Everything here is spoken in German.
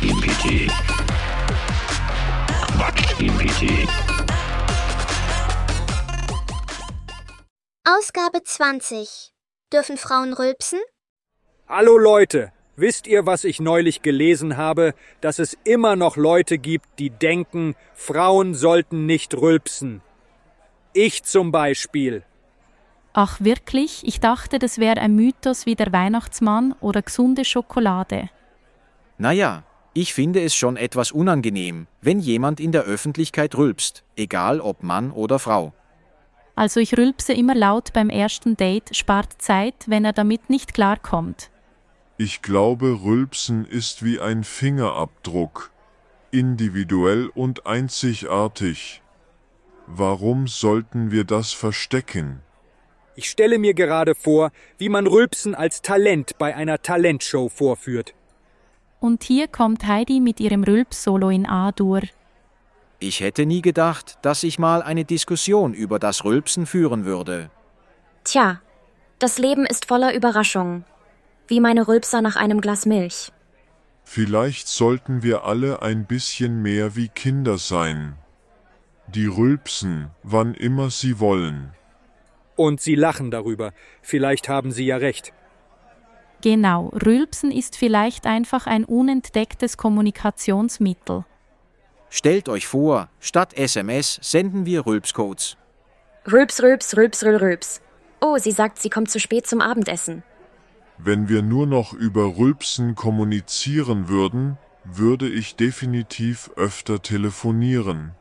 Quatsch GPT. Quatsch GPT. Ausgabe 20. Dürfen Frauen rülpsen? Hallo Leute, wisst ihr, was ich neulich gelesen habe, dass es immer noch Leute gibt, die denken, Frauen sollten nicht rülpsen. Ich zum Beispiel. Ach wirklich? Ich dachte, das wäre ein Mythos wie der Weihnachtsmann oder gesunde Schokolade. Naja, ich finde es schon etwas unangenehm, wenn jemand in der Öffentlichkeit rülpst, egal ob Mann oder Frau. Also ich rülpse immer laut beim ersten Date, spart Zeit, wenn er damit nicht klarkommt. Ich glaube, Rülpsen ist wie ein Fingerabdruck, individuell und einzigartig. Warum sollten wir das verstecken? Ich stelle mir gerade vor, wie man Rülpsen als Talent bei einer Talentshow vorführt. Und hier kommt Heidi mit ihrem Rülps-Solo in A-Dur. Ich hätte nie gedacht, dass ich mal eine Diskussion über das Rülpsen führen würde. Tja, das Leben ist voller Überraschungen. Wie meine Rülpser nach einem Glas Milch. Vielleicht sollten wir alle ein bisschen mehr wie Kinder sein. Die rülpsen, wann immer sie wollen. Und sie lachen darüber. Vielleicht haben sie ja recht. Genau, Rülpsen ist vielleicht einfach ein unentdecktes Kommunikationsmittel. Stellt euch vor, statt SMS senden wir Rülpscodes. Rülps, rülps, rülps, rül, rülps. Oh, sie sagt, sie kommt zu spät zum Abendessen. Wenn wir nur noch über Rülpsen kommunizieren würden, würde ich definitiv öfter telefonieren.